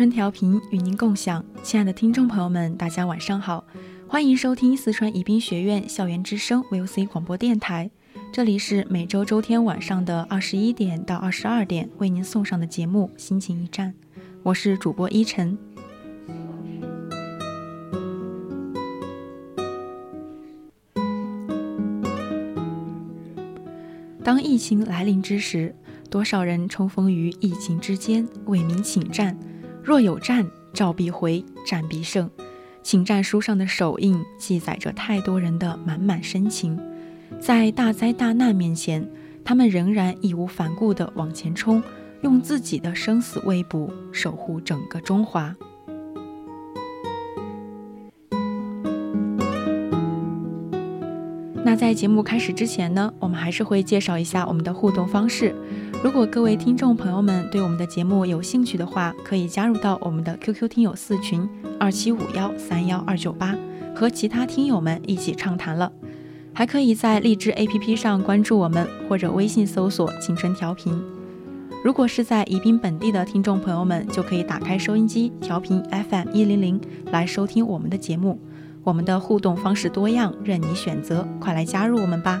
春调频与您共享，亲爱的听众朋友们，大家晚上好，欢迎收听四川宜宾学院校园之声 VOC 广播电台，这里是每周周天晚上的二十一点到二十二点为您送上的节目《心情驿站》，我是主播依晨。当疫情来临之时，多少人冲锋于疫情之间，为民请战。若有战，召必回，战必胜。请战书上的手印记载着太多人的满满深情。在大灾大难面前，他们仍然义无反顾地往前冲，用自己的生死未卜守护整个中华。那在节目开始之前呢，我们还是会介绍一下我们的互动方式。如果各位听众朋友们对我们的节目有兴趣的话，可以加入到我们的 QQ 听友四群二七五幺三幺二九八，和其他听友们一起畅谈了。还可以在荔枝 APP 上关注我们，或者微信搜索“青春调频”。如果是在宜宾本地的听众朋友们，就可以打开收音机调频 FM 一零零来收听我们的节目。我们的互动方式多样，任你选择，快来加入我们吧！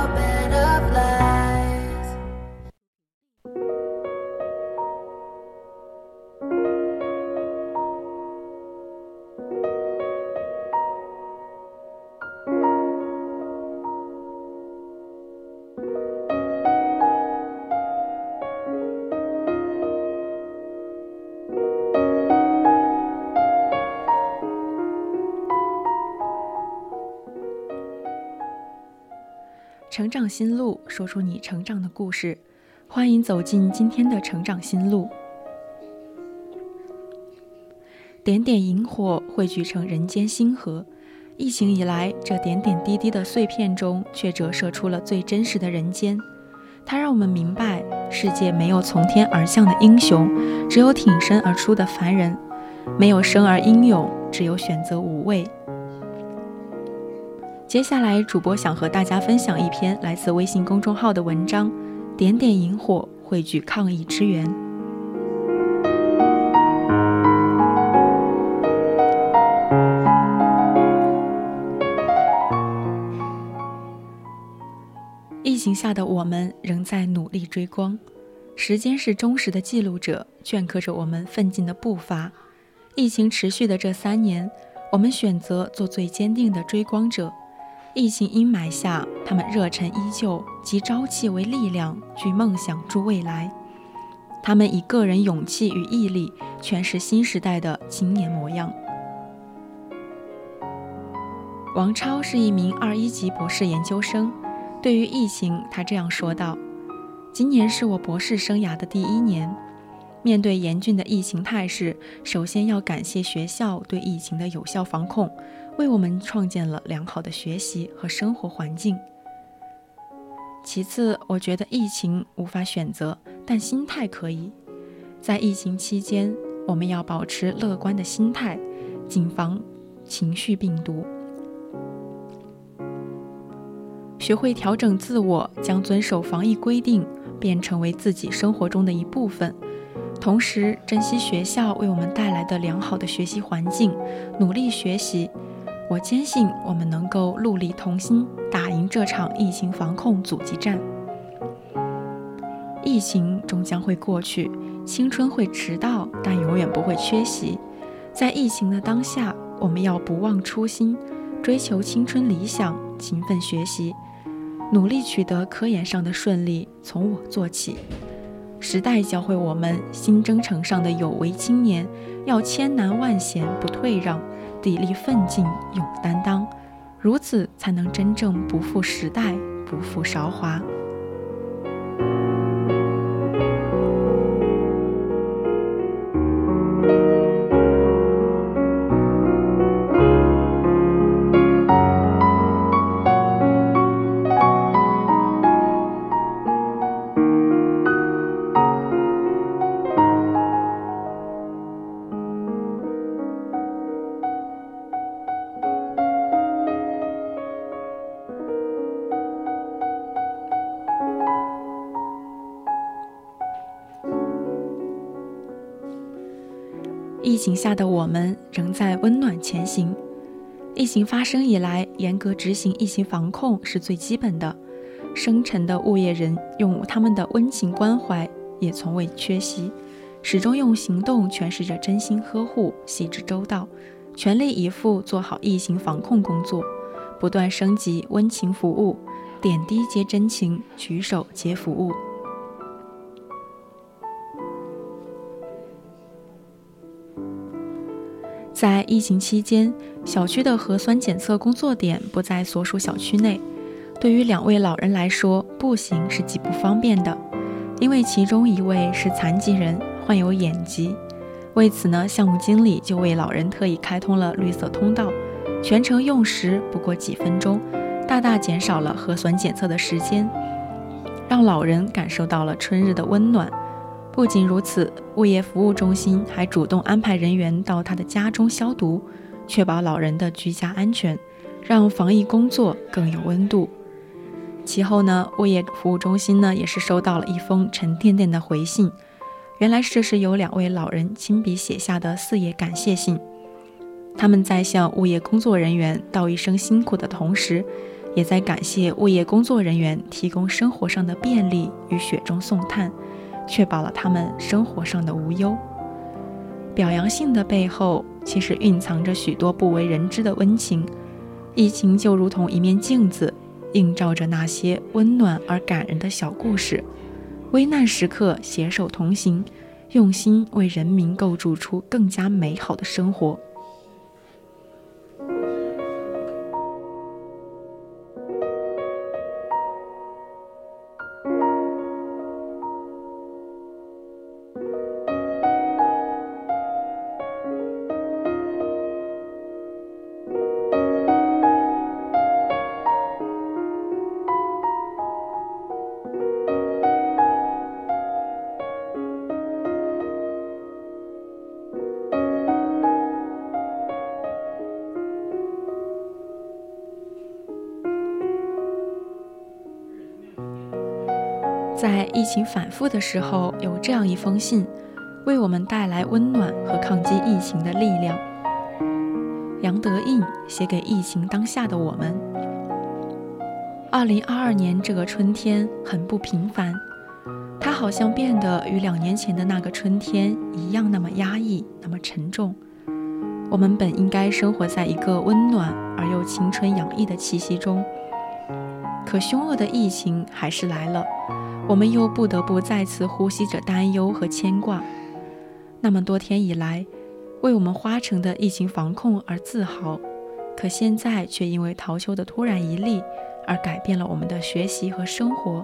长心路，说出你成长的故事。欢迎走进今天的成长心路。点点萤火汇聚成人间星河。疫情以来，这点点滴滴的碎片中，却折射出了最真实的人间。它让我们明白，世界没有从天而降的英雄，只有挺身而出的凡人；没有生而英勇，只有选择无畏。接下来，主播想和大家分享一篇来自微信公众号的文章：《点点萤火汇聚抗疫之源》。疫情下的我们仍在努力追光，时间是忠实的记录者，镌刻着我们奋进的步伐。疫情持续的这三年，我们选择做最坚定的追光者。疫情阴霾下，他们热忱依旧，集朝气为力量，聚梦想筑未来。他们以个人勇气与毅力，诠释新时代的青年模样。王超是一名二一级博士研究生。对于疫情，他这样说道：“今年是我博士生涯的第一年，面对严峻的疫情态势，首先要感谢学校对疫情的有效防控，为我们创建了良好的学习和生活环境。其次，我觉得疫情无法选择，但心态可以。在疫情期间，我们要保持乐观的心态，谨防情绪病毒，学会调整自我，将遵守防疫规定变成为自己生活中的一部分。同时，珍惜学校为我们带来的良好的学习环境，努力学习。我坚信，我们能够戮力同心，打赢这场疫情防控阻击战。疫情终将会过去，青春会迟到，但永远不会缺席。在疫情的当下，我们要不忘初心，追求青春理想，勤奋学习，努力取得科研上的顺利。从我做起。时代教会我们，新征程上的有为青年要千难万险不退让，砥砺奋进勇担当，如此才能真正不负时代，不负韶华。疫情下的我们仍在温暖前行。疫情发生以来，严格执行疫情防控是最基本的。生沉的物业人用他们的温情关怀，也从未缺席，始终用行动诠释着真心呵护、细致周到，全力以赴做好疫情防控工作，不断升级温情服务，点滴皆真情，举手皆服务。在疫情期间，小区的核酸检测工作点不在所属小区内。对于两位老人来说，步行是极不方便的，因为其中一位是残疾人，患有眼疾。为此呢，项目经理就为老人特意开通了绿色通道，全程用时不过几分钟，大大减少了核酸检测的时间，让老人感受到了春日的温暖。不仅如此，物业服务中心还主动安排人员到他的家中消毒，确保老人的居家安全，让防疫工作更有温度。其后呢，物业服务中心呢也是收到了一封沉甸甸的回信，原来这是由两位老人亲笔写下的四页感谢信。他们在向物业工作人员道一声辛苦的同时，也在感谢物业工作人员提供生活上的便利与雪中送炭。确保了他们生活上的无忧。表扬信的背后，其实蕴藏着许多不为人知的温情。疫情就如同一面镜子，映照着那些温暖而感人的小故事。危难时刻携手同行，用心为人民构筑出更加美好的生活。在疫情反复的时候，有这样一封信，为我们带来温暖和抗击疫情的力量。杨德印写给疫情当下的我们：二零二二年这个春天很不平凡，它好像变得与两年前的那个春天一样，那么压抑，那么沉重。我们本应该生活在一个温暖而又青春洋溢的气息中，可凶恶的疫情还是来了。我们又不得不再次呼吸着担忧和牵挂。那么多天以来，为我们花城的疫情防控而自豪，可现在却因为陶丘的突然一例而改变了我们的学习和生活。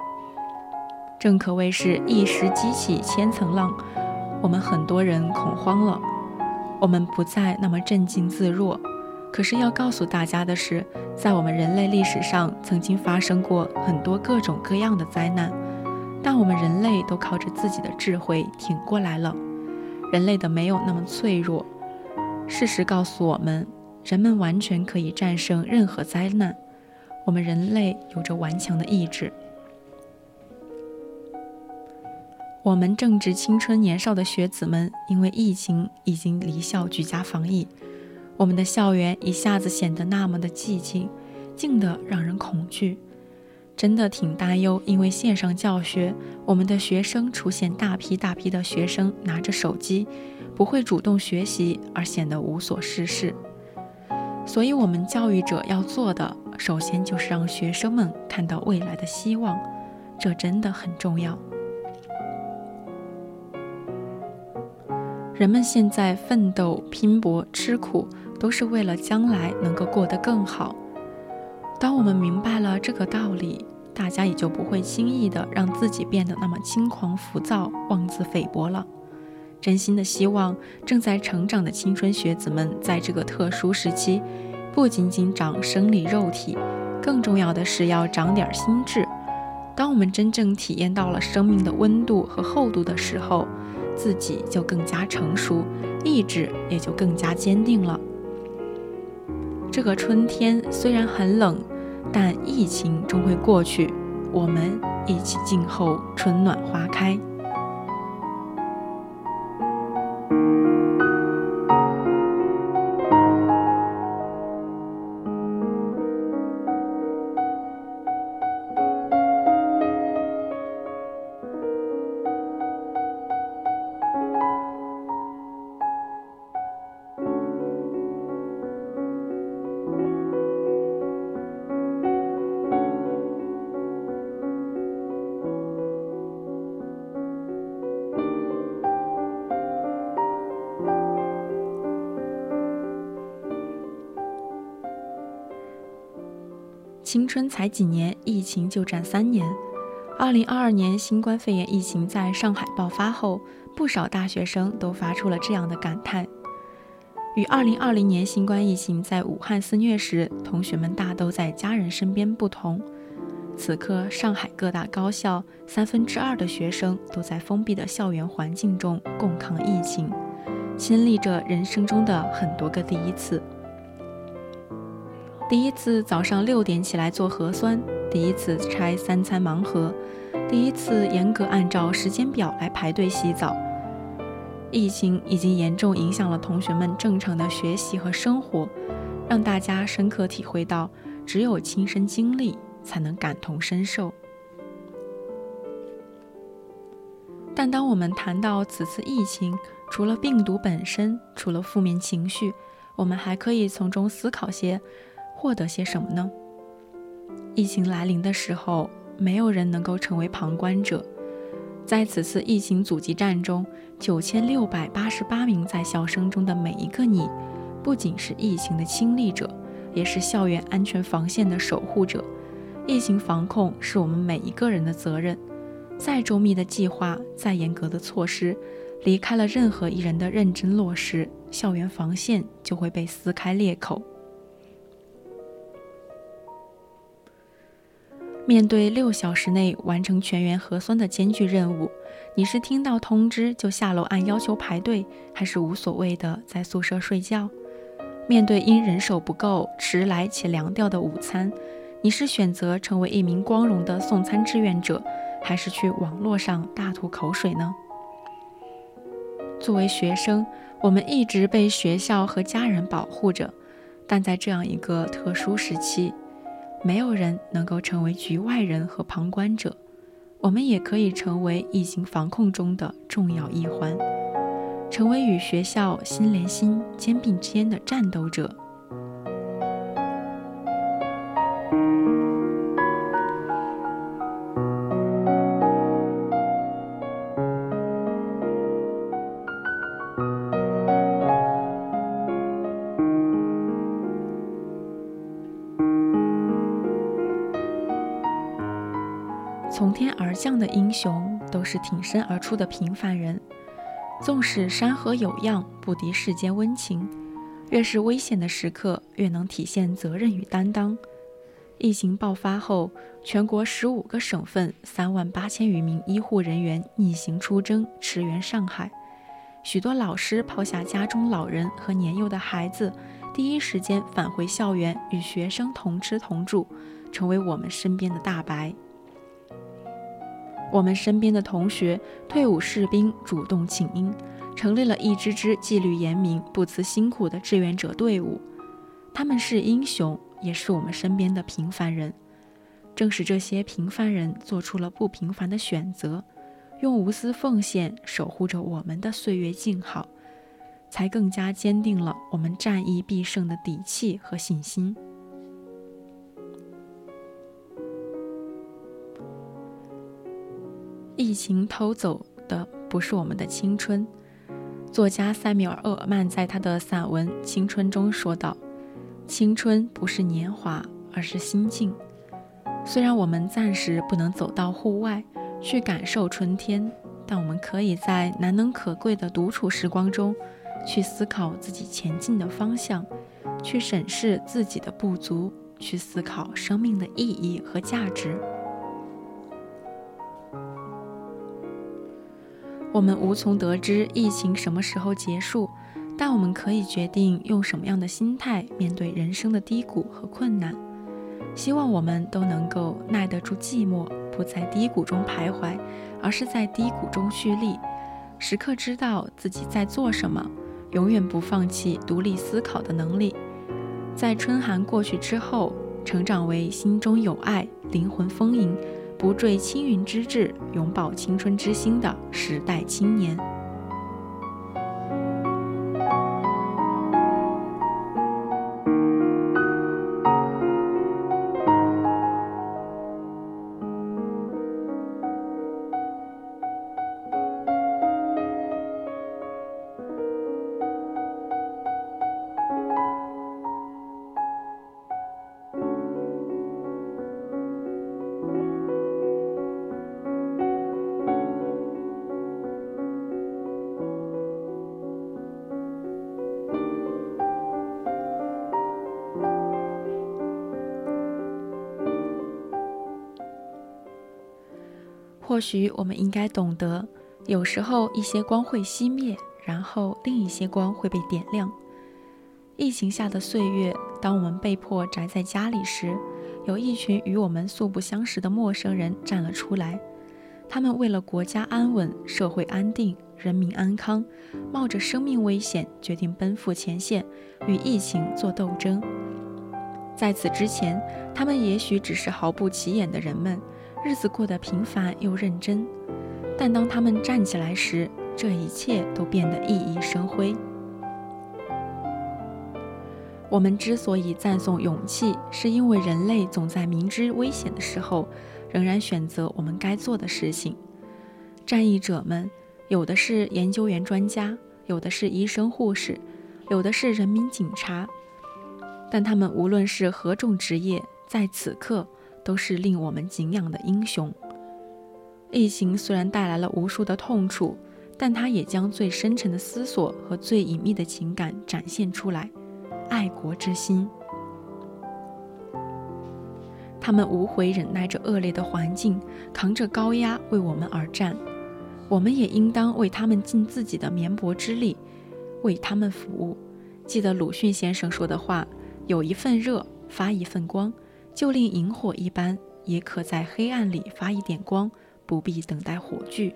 正可谓是一石激起千层浪，我们很多人恐慌了，我们不再那么镇静自若。可是要告诉大家的是，在我们人类历史上曾经发生过很多各种各样的灾难，但我们人类都靠着自己的智慧挺过来了。人类的没有那么脆弱。事实告诉我们，人们完全可以战胜任何灾难。我们人类有着顽强的意志。我们正值青春年少的学子们，因为疫情已经离校居家防疫。我们的校园一下子显得那么的寂静，静得让人恐惧，真的挺担忧。因为线上教学，我们的学生出现大批大批的学生拿着手机，不会主动学习，而显得无所事事。所以，我们教育者要做的，首先就是让学生们看到未来的希望，这真的很重要。人们现在奋斗、拼搏、吃苦。都是为了将来能够过得更好。当我们明白了这个道理，大家也就不会轻易的让自己变得那么轻狂浮躁、妄自菲薄了。真心的希望正在成长的青春学子们，在这个特殊时期，不仅仅长生理肉体，更重要的是要长点心智。当我们真正体验到了生命的温度和厚度的时候，自己就更加成熟，意志也就更加坚定了。这个春天虽然很冷，但疫情终会过去。我们一起静候春暖花开。才几年，疫情就战三年。二零二二年新冠肺炎疫情在上海爆发后，不少大学生都发出了这样的感叹：与二零二零年新冠疫情在武汉肆虐时，同学们大都在家人身边不同，此刻上海各大高校三分之二的学生都在封闭的校园环境中共抗疫情，亲历着人生中的很多个第一次。第一次早上六点起来做核酸，第一次拆三餐盲盒，第一次严格按照时间表来排队洗澡。疫情已经严重影响了同学们正常的学习和生活，让大家深刻体会到，只有亲身经历才能感同身受。但当我们谈到此次疫情，除了病毒本身，除了负面情绪，我们还可以从中思考些。获得些什么呢？疫情来临的时候，没有人能够成为旁观者。在此次疫情阻击战中，九千六百八十八名在校生中的每一个你，不仅是疫情的亲历者，也是校园安全防线的守护者。疫情防控是我们每一个人的责任。再周密的计划，再严格的措施，离开了任何一人的认真落实，校园防线就会被撕开裂口。面对六小时内完成全员核酸的艰巨任务，你是听到通知就下楼按要求排队，还是无所谓的在宿舍睡觉？面对因人手不够迟来且凉掉的午餐，你是选择成为一名光荣的送餐志愿者，还是去网络上大吐口水呢？作为学生，我们一直被学校和家人保护着，但在这样一个特殊时期。没有人能够成为局外人和旁观者，我们也可以成为疫情防控中的重要一环，成为与学校心连心、肩并肩的战斗者。从天而降的英雄，都是挺身而出的平凡人。纵使山河有恙，不敌世间温情。越是危险的时刻，越能体现责任与担当。疫情爆发后，全国十五个省份三万八千余名医护人员逆行出征，驰援上海。许多老师抛下家中老人和年幼的孩子，第一时间返回校园，与学生同吃同住，成为我们身边的大白。我们身边的同学、退伍士兵主动请缨，成立了一支支纪律严明、不辞辛苦的志愿者队伍。他们是英雄，也是我们身边的平凡人。正是这些平凡人做出了不平凡的选择，用无私奉献守护着我们的岁月静好，才更加坚定了我们战役必胜的底气和信心。疫情偷走的不是我们的青春。作家塞缪尔·厄尔曼在他的散文《青春》中说道：“青春不是年华，而是心境。虽然我们暂时不能走到户外去感受春天，但我们可以在难能可贵的独处时光中，去思考自己前进的方向，去审视自己的不足，去思考生命的意义和价值。”我们无从得知疫情什么时候结束，但我们可以决定用什么样的心态面对人生的低谷和困难。希望我们都能够耐得住寂寞，不在低谷中徘徊，而是在低谷中蓄力，时刻知道自己在做什么，永远不放弃独立思考的能力。在春寒过去之后，成长为心中有爱、灵魂丰盈。不坠青云之志，永葆青春之心的时代青年。或许我们应该懂得，有时候一些光会熄灭，然后另一些光会被点亮。疫情下的岁月，当我们被迫宅在家里时，有一群与我们素不相识的陌生人站了出来。他们为了国家安稳、社会安定、人民安康，冒着生命危险，决定奔赴前线，与疫情做斗争。在此之前，他们也许只是毫不起眼的人们。日子过得平凡又认真，但当他们站起来时，这一切都变得熠熠生辉。我们之所以赞颂勇气，是因为人类总在明知危险的时候，仍然选择我们该做的事情。战役者们，有的是研究员专家，有的是医生护士，有的是人民警察，但他们无论是何种职业，在此刻。都是令我们敬仰的英雄。疫情虽然带来了无数的痛楚，但它也将最深沉的思索和最隐秘的情感展现出来——爱国之心。他们无悔忍耐着恶劣的环境，扛着高压为我们而战。我们也应当为他们尽自己的绵薄之力，为他们服务。记得鲁迅先生说的话：“有一份热，发一份光。”就令萤火一般，也可在黑暗里发一点光，不必等待火炬。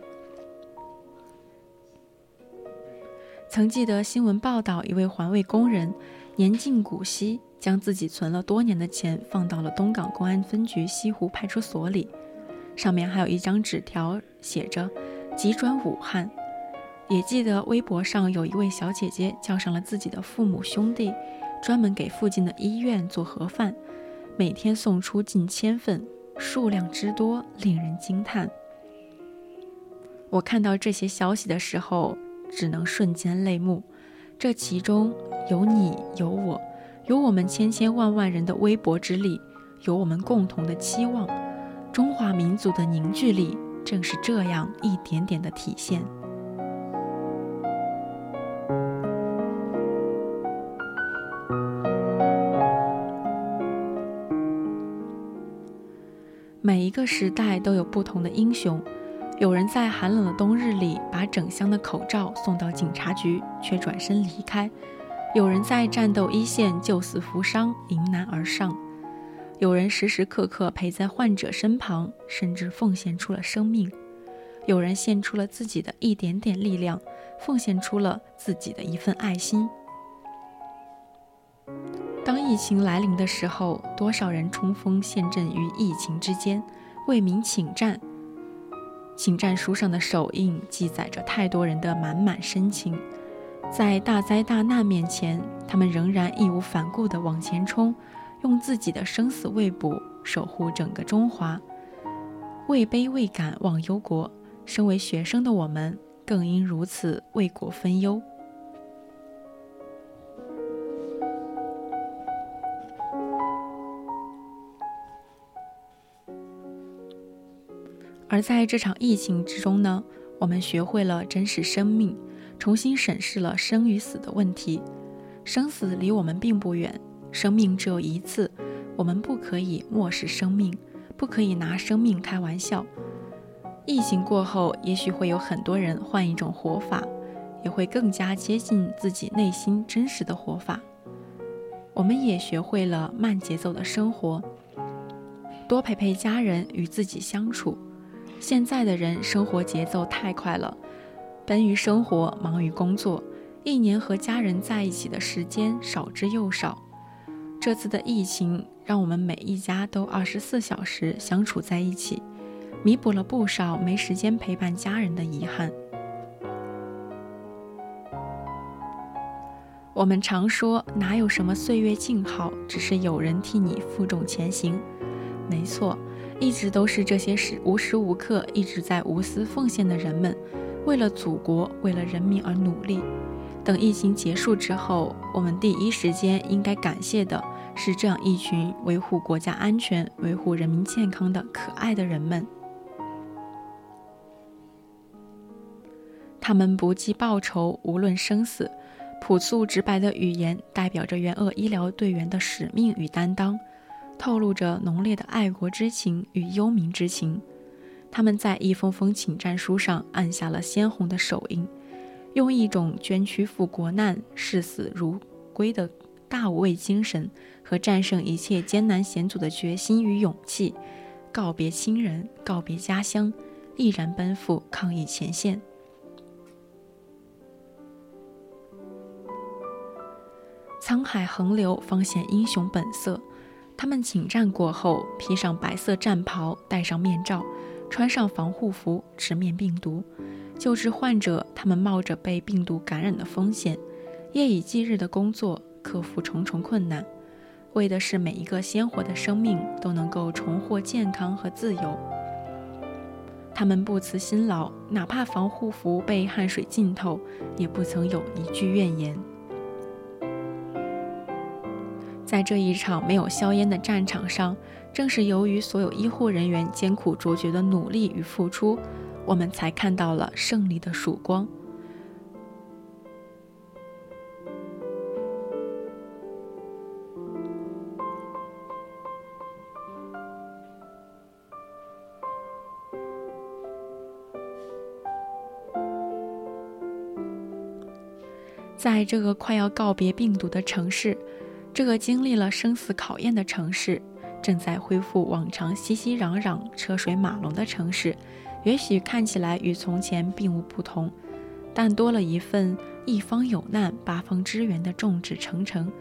曾记得新闻报道，一位环卫工人年近古稀，将自己存了多年的钱放到了东港公安分局西湖派出所里，上面还有一张纸条，写着“急转武汉”。也记得微博上有一位小姐姐叫上了自己的父母兄弟，专门给附近的医院做盒饭。每天送出近千份，数量之多令人惊叹。我看到这些消息的时候，只能瞬间泪目。这其中有你，有我，有我们千千万万人的微薄之力，有我们共同的期望。中华民族的凝聚力，正是这样一点点的体现。个时代都有不同的英雄，有人在寒冷的冬日里把整箱的口罩送到警察局，却转身离开；有人在战斗一线救死扶伤，迎难而上；有人时时刻刻陪在患者身旁，甚至奉献出了生命；有人献出了自己的一点点力量，奉献出了自己的一份爱心。当疫情来临的时候，多少人冲锋陷阵于疫情之间，为民请战。请战书上的手印记载着太多人的满满深情。在大灾大难面前，他们仍然义无反顾地往前冲，用自己的生死未卜守护整个中华。位卑未敢忘忧国，身为学生的我们，更应如此为国分忧。而在这场疫情之中呢，我们学会了珍视生命，重新审视了生与死的问题。生死离我们并不远，生命只有一次，我们不可以漠视生命，不可以拿生命开玩笑。疫情过后，也许会有很多人换一种活法，也会更加接近自己内心真实的活法。我们也学会了慢节奏的生活，多陪陪家人，与自己相处。现在的人生活节奏太快了，奔于生活，忙于工作，一年和家人在一起的时间少之又少。这次的疫情让我们每一家都二十四小时相处在一起，弥补了不少没时间陪伴家人的遗憾。我们常说，哪有什么岁月静好，只是有人替你负重前行。没错。一直都是这些时无时无刻一直在无私奉献的人们，为了祖国，为了人民而努力。等疫情结束之后，我们第一时间应该感谢的是这样一群维护国家安全、维护人民健康的可爱的人们。他们不计报酬，无论生死，朴素直白的语言代表着援鄂医疗队员的使命与担当。透露着浓烈的爱国之情与忧民之情，他们在一封封请战书上按下了鲜红的手印，用一种捐躯赴国难、视死如归的大无畏精神和战胜一切艰难险阻的决心与勇气，告别亲人，告别家乡，毅然奔赴抗疫前线。沧海横流，方显英雄本色。他们请战过后，披上白色战袍，戴上面罩，穿上防护服，直面病毒，救治患者。他们冒着被病毒感染的风险，夜以继日的工作，克服重重困难，为的是每一个鲜活的生命都能够重获健康和自由。他们不辞辛劳，哪怕防护服被汗水浸透，也不曾有一句怨言。在这一场没有硝烟的战场上，正是由于所有医护人员艰苦卓绝的努力与付出，我们才看到了胜利的曙光。在这个快要告别病毒的城市。这个经历了生死考验的城市，正在恢复往常熙熙攘攘、车水马龙的城市，也许看起来与从前并无不同，但多了一份一方有难八方支援的众志成城。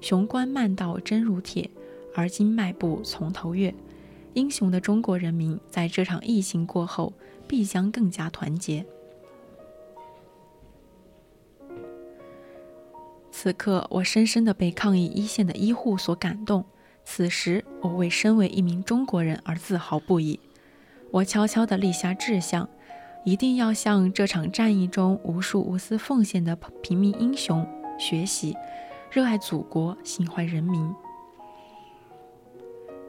雄关漫道真如铁，而今迈步从头越。英雄的中国人民在这场疫情过后，必将更加团结。此刻，我深深地被抗疫一线的医护所感动。此时，我为身为一名中国人而自豪不已。我悄悄地立下志向，一定要向这场战役中无数无私奉献的平民英雄学习，热爱祖国，心怀人民。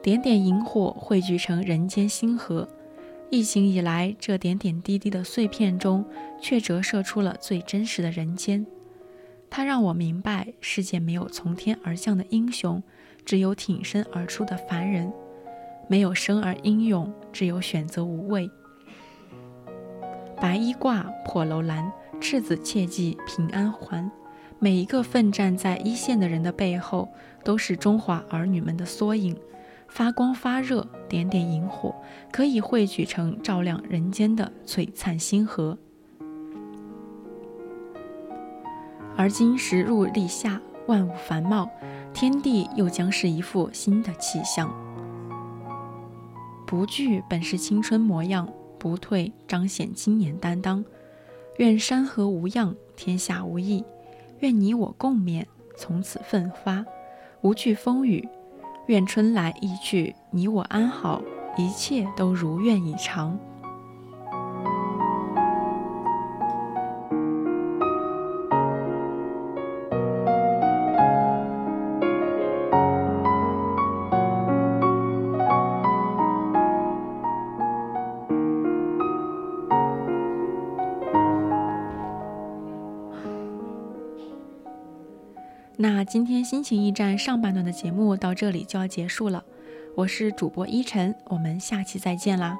点点萤火汇聚成人间星河。疫情以来，这点点滴滴的碎片中，却折射出了最真实的人间。它让我明白，世界没有从天而降的英雄，只有挺身而出的凡人。没有生而英勇，只有选择无畏。白衣挂，破楼兰，赤子切记平安还。每一个奋战在一线的人的背后，都是中华儿女们的缩影。发光发热，点点萤火，可以汇聚成照亮人间的璀璨星河。而今时入立夏，万物繁茂，天地又将是一副新的气象。不惧本是青春模样，不退彰显今年担当。愿山河无恙，天下无异。愿你我共勉，从此奋发，无惧风雨。愿春来意去，你我安好，一切都如愿以偿。今天心情驿站上半段的节目到这里就要结束了，我是主播依晨，我们下期再见啦。